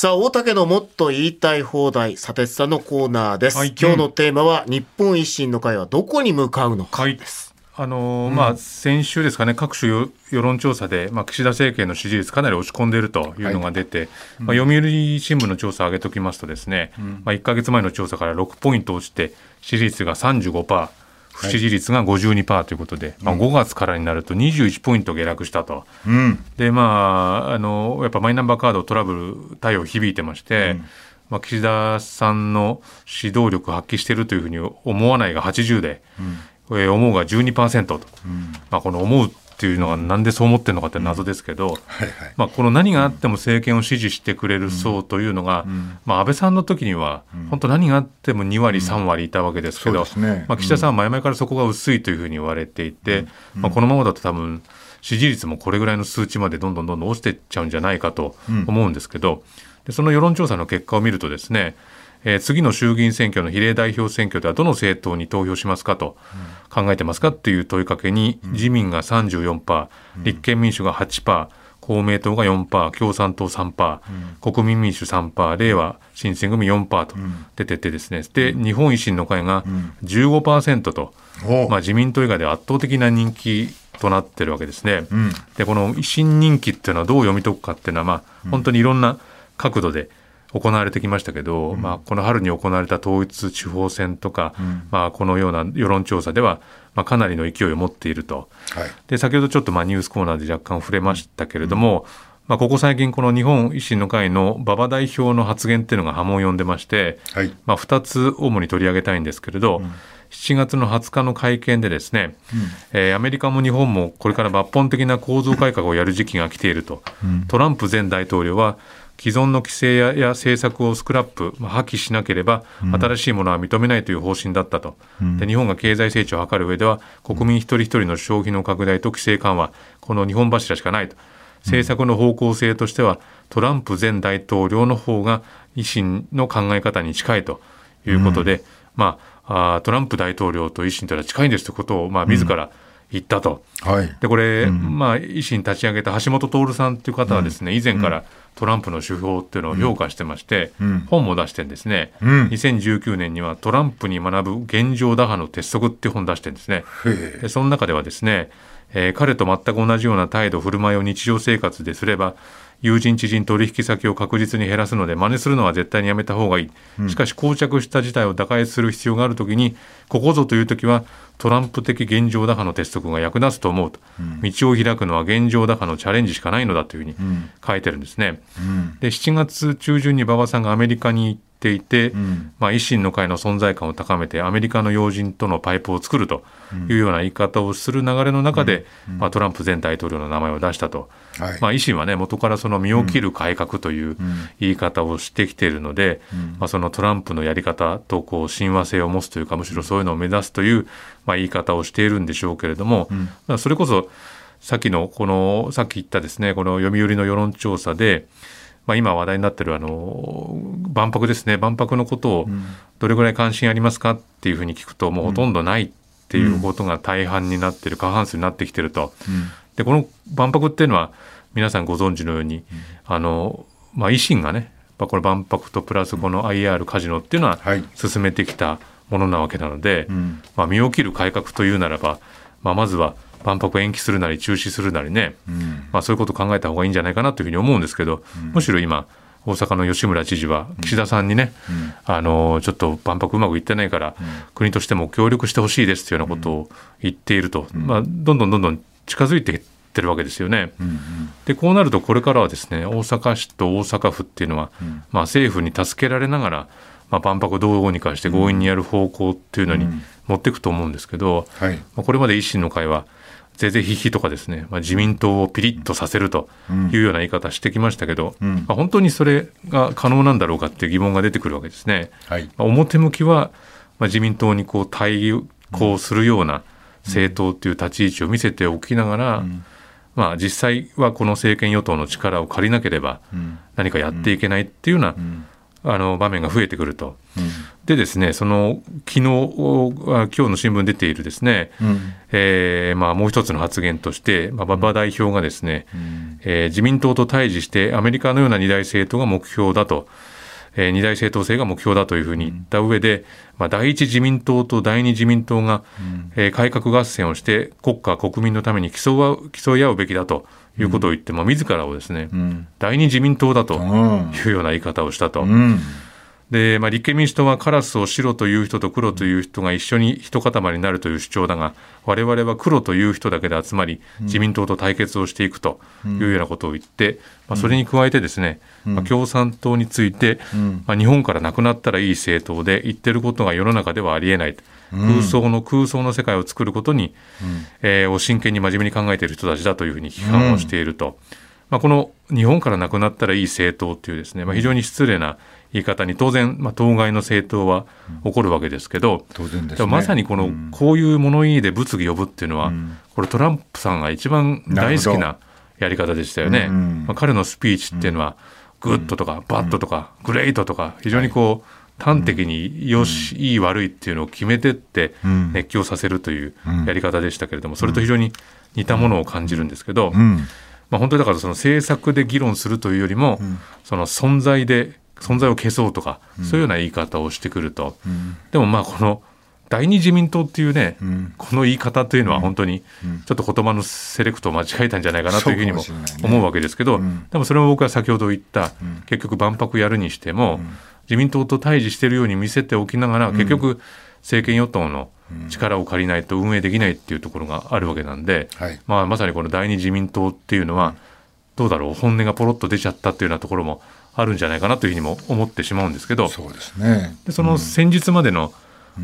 さあ、大竹のもっと言いたい放題、佐哲さんのコーナーです。はい。今日のテーマは、日本維新の会はどこに向かうのか。はい。です。あのーまあ、先週ですかね、各種世世論調査で、まあ、岸田政権の支持率、かなり落ち込んでいるというのが出て、まあ、読売新聞の調査を上げておきますとですね、まあ、1か月前の調査から6ポイント落ちて、支持率が35%、不支持率が52%ということで、まあ、5月からになると21ポイント下落したと。うん。でまあ、あのやっぱマイナンバーカードトラブル対応響いてまして、まあ、岸田さんの指導力を発揮しているというふうに思わないが80で、えー思うが12%と、まあ、この思うっていうのがなんでそう思ってるのかって謎ですけど、はいはい。まあ、この何があっても政権を支持してくれる層というのが、まあ、安倍さんの時には本当何があっても2割、3割いたわけですけど、ね。まあ、岸田さんは前々からそこが薄いというふうに言われていて、まあ、このままだと多分支持率もこれぐらいの数値までどんどんどんどん落ちていっちゃうんじゃないかと思うんですけど、でその世論調査の結果を見るとですねえー次の衆議院選挙の比例代表選挙ではどの政党に投票しますかと考えてますかっていう問いかけに自民が34%、立憲民主が8%、公明党が4%、共産党3%、国民民主3%、れいわ新選組4%と出ててですね、で、日本維新の会が15%と、おまあ、自民党以外で圧倒的な人気となってるわけですね。でこの維新人気っていうのはどう読み解くかっていうのは、まあ、本当にいろんな角度で行われてきましたけど、まあ、この春に行われた統一地方選とか、まあ、このような世論調査では、まあ、かなりの勢いを持っていると。はい。でで先ほどちょっとまあニュースコーナーで若干触れましたけれども、まあ、ここ最近この日本維新の会の馬場代表の発言っていうのが波紋を呼んでまして、はい。まあ、2つ主に取り上げたいんですけれど、7月の20日の会見でですね、えーアメリカも日本もこれから抜本的な構造改革をやる時期が来ていると、トランプ前大統領は既存の規制やや政策をスクラップ、まあ、破棄しなければ新しいものは認めないという方針だったと、で日本が経済成長を図る上では国民一人一人の消費の拡大と規制緩和。この2本柱しかないと。政策の方向性としてはトランプ前大統領の方が維新の考え方に近いということで、まあ、あートランプ大統領と維新というのは近いんですということを、まあ、自ら言ったと。はい。でこれ、まあ、維新立ち上げた橋本徹さんという方はですね、以前からトランプの手法っていうのを評価してまして、本も出してるんですね、うん。2019年にはトランプに学ぶ現状打破の鉄則っていう本出してるんですね。その中ではですね、えー彼と全く同じような態度振る舞いを日常生活ですれば友人知人取引先を確実に減らすので真似するのは絶対にやめた方がいい、しかし膠着した事態を打開する必要があるときにここぞというときはトランプ的現状打破の鉄則が役立つと思うと、道を開くのは現状打破のチャレンジしかないのだというふうに書いてるん。ですね。で7月中旬に馬場さんがアメリカに行っていて、まあ、維新の会の存在感を高めてアメリカの要人とのパイプを作るというような言い方をする流れの中で、まあ、トランプ前大統領の名前を出したと、はい。まあ、維新はね元からその身を切る改革という言い方をしてきているので、まあ、そのトランプのやり方とこう親和性を持つというかむしろそういうのを目指すという、まあ、言い方をしているんでしょうけれども、まあ、それこそさっきのこのさっき言ったですねこの読売の世論調査で、まあ、今話題になってるあの万博ですね。万博のことをどれぐらい関心ありますかっていうふうに聞くともうほとんどないっていうことが大半になってる過半数になってきてると。でこの万博っていうのは皆さんご存知のように、あのまあ、維新がねこの万博とプラスこの IR カジノっていうのははい。進めてきたものなわけなので、ん。まあ、身を切る改革というならば、まあ、まずは万博延期するなり中止するなりね、うん。まあ、そういうことを考えた方がいいんじゃないかなというふうに思うんですけど、むしろ今大阪の吉村知事は岸田さんにね、あのちょっと万博うまくいってないから、国としても協力してほしいですというようなことを言っていると、まあ、どんどんどんどん近づいていってるわけですよね。でこうなるとこれからはですね大阪市と大阪府っていうのは、まあ、政府に助けられながら、まあ、万博をどうにかして強引にやる方向っていうのに持っていくと思うんですけど、はい。まあ、これまで維新の会はぜぜひひとかですね、まあ、自民党をピリッとさせるというような言い方してきましたけど、ん。まあ、本当にそれが可能なんだろうかっていう疑問が出てくるわけですね。はい。まあ、表向きは、まあ、自民党にこう対抗するような政党という立ち位置を見せておきながら、まあ、実際はこの政権与党の力を借りなければ何かやっていけないっていうようなあの場面が増えてくると。でですねその昨日今日の新聞出ているですね、うん。えーまあ、もう一つの発言として、まあ、馬場代表がですね、えー自民党と対峙してアメリカのような二大政党が目標だと、えー二大政党制が目標だというふうに言った上で、まあ、第一自民党と第二自民党が、えー改革合戦をして国家国民のために競わ競い合うべきだということを言って、まあ、自らをですね、ん。第二自民党だとうん。いうような言い方をしたと。うんで、まあ、立憲民主党はカラスを白という人と黒という人が一緒に一塊になるという主張だが、我々は黒という人だけで集まり、自民党と対決をしていくというようなことを言って、まあ、それに加えてですね、まあ、共産党について、まあ、日本からなくなったらいい政党で言ってることが世の中ではありえない。空想の空想の世界を作ることに、えーを真剣に真面目に考えている人たちだというふうに批判をしていると。まあ、この日本からなくなったらいい政党というですね、まあ、非常に失礼な言い方に当然、まあ、当該の政党は起こるわけですけど、当然ですね。まさにこの、こういう物言いで物議呼ぶっていうのは、これトランプさんが一番大好きなやり方でしたよね。うんまあ、彼のスピーチっていうのは、 good とか bad とか great とか非常にこう端的によし、いい悪いっていうのを決めてってん。熱狂させるというやり方でしたけれども、それと非常に似たものを感じるんですけど、うん。まあ、本当にだからその政策で議論するというよりも、その存在で存在を消そうとか、そういうような言い方をしてくると、でもまあこの第二自民党っていうね、ん。この言い方というのは本当にちょっと言葉のセレクトを間違えたんじゃないかなというふうにも思うわけですけど、ん。でもそれも僕は先ほど言った、結局万博やるにしても、自民党と対峙しているように見せておきながら、結局政権与党の力を借りないと運営できないっていうところがあるわけなんで、はい。まあ、まさにこの第二自民党っていうのは、どうだろう本音がポロッと出ちゃったっていうようなところもあるんじゃないかなというふうにも思ってしまうんですけど。そうですね。でその先日までの,、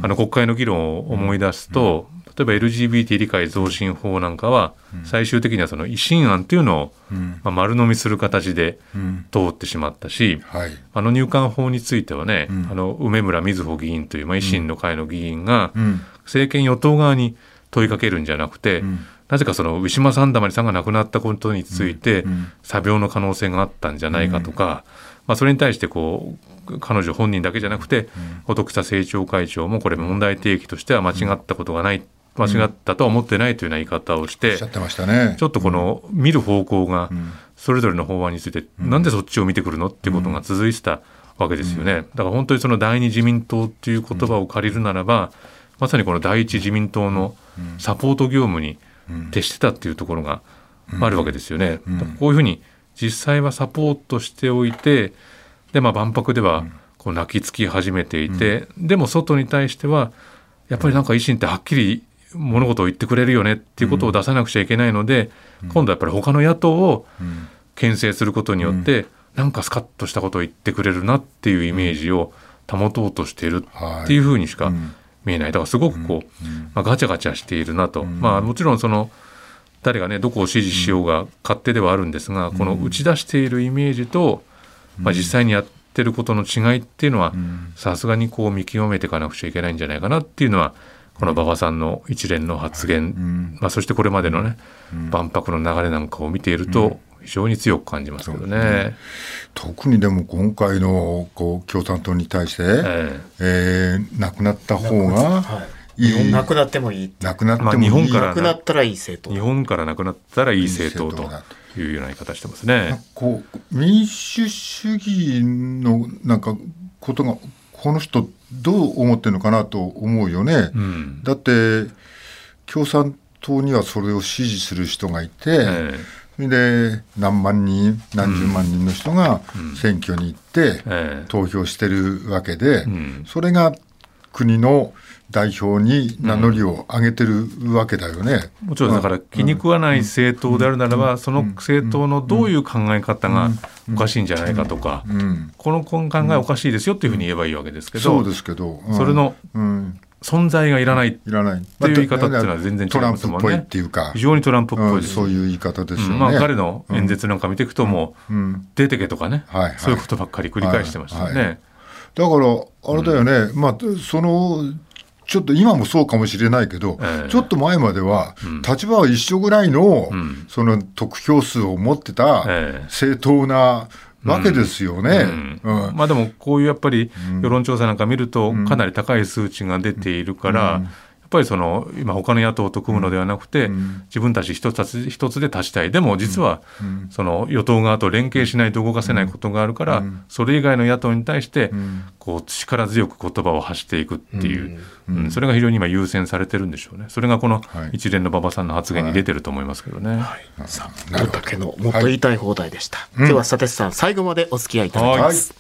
あの国会の議論を思い出すと、例えば LGBT 理解増進法なんかは、最終的にはその維新案っていうのを、うん。まあ、丸飲みする形でうん。通ってしまったし、はい。あの入管法についてはね、ん。あの梅村瑞穂議員という、まあ、維新の会の議員が、うん。政権与党側に問いかけるんじゃなくて、んなぜかそのウィシュマ・サンダマリさんが亡くなったことについて、ん詐病の可能性があったんじゃないかとか、まあ、それに対してこう彼女本人だけじゃなくて、音草政調会長もこれ問題提起としては間違ったことがない、間違ったとは思ってないというような言い方をして、おっしゃってましたね。ちょっとこの見る方向がん。それぞれの法案についてなんでそっちを見てくるのっていうことが続いてたわけですよね。だから本当にその第二自民党っていう言葉を借りるならばまさにこの第一自民党のサポート業務に徹してたっていうところがあるわけですよね。こういうふうに実際はサポートしておいてでまあ万博ではこう泣きつき始めていてでも外に対してはやっぱりなんか維新ってはっきり物事を言ってくれるよねっていうことを出さなくちゃいけないので、今度はやっぱり他の野党を牽制することによって、なんかスカッとしたことを言ってくれるなっていうイメージを保とうとしているっていうふうにしか見えない。だからすごくこう、まあ、ガチャガチャしているなと、まあもちろんその誰がねどこを支持しようが勝手ではあるんですが、この打ち出しているイメージと、まあ、実際にやってることの違いっていうのはさすがにこう見極めていかなくちゃいけないんじゃないかなっていうのはこの馬場さんの一連の発言、まあ、そしてこれまでのね、万博の流れなんかを見ていると非常に強く感じますけどね。特にでも今回のこう共産党に対して、ええ。ー亡くなった方がはい。いい。なくなってもいい。亡くなってもまあいい、日本からなくなったらいい政党日本からなくなったらいい政党いい政というような言い方してますね。こう民主主義のなんかことがこの人どう思ってるのかなと思うよね。うん。だって共産党にはそれを支持する人がいて、えそれで何万人何十万人の人が選挙に行ってええ。投票してるわけで、ん。それが国の代表に名乗りを上げてるわけだよね。もちろんだから気に食わない政党であるならば、その政党のどういう考え方がおかしいんじゃないかとか、うん、この考えおかしいですよっていうふうに言えばいいわけですけど、そうですけど、うん。それのうん、存在がいらない。っていう言い方っていうのは全然違いトランますもんね。プっぽいっていうか、非常にトランプっぽうん、いです。そういう言い方ですよね。うん。まあ、彼の演説なんか見ていくともう、うん、出てけとかね、はいはい。そういうことばっかり繰り返してましたよね。はいはだから、あれだよね、まあ、その、ちょっと今もそうかもしれないけど、ええ。ちょっと前までは、立場は一緒ぐらいの、ん。その得票数を持ってたええ。正当なわけですよね。まあでもこういうやっぱり世論調査なんか見るとかなり高い数値が出ているから、やっぱりその今他の野党と組むのではなくて、自分たち一つ一つで立ちたい。でも実はその与党側と連携しないと動かせないことがあるから、それ以外の野党に対してこう力強く言葉を発していくっていう、うん。それが非常に今優先されてるんでしょうね。それがこのはい。一連の馬場さんの発言に出てると思いますけどね。さあ、大竹のもっと言いたい放題でした。今日は佐哲さん、最後までお付き合いいただきます。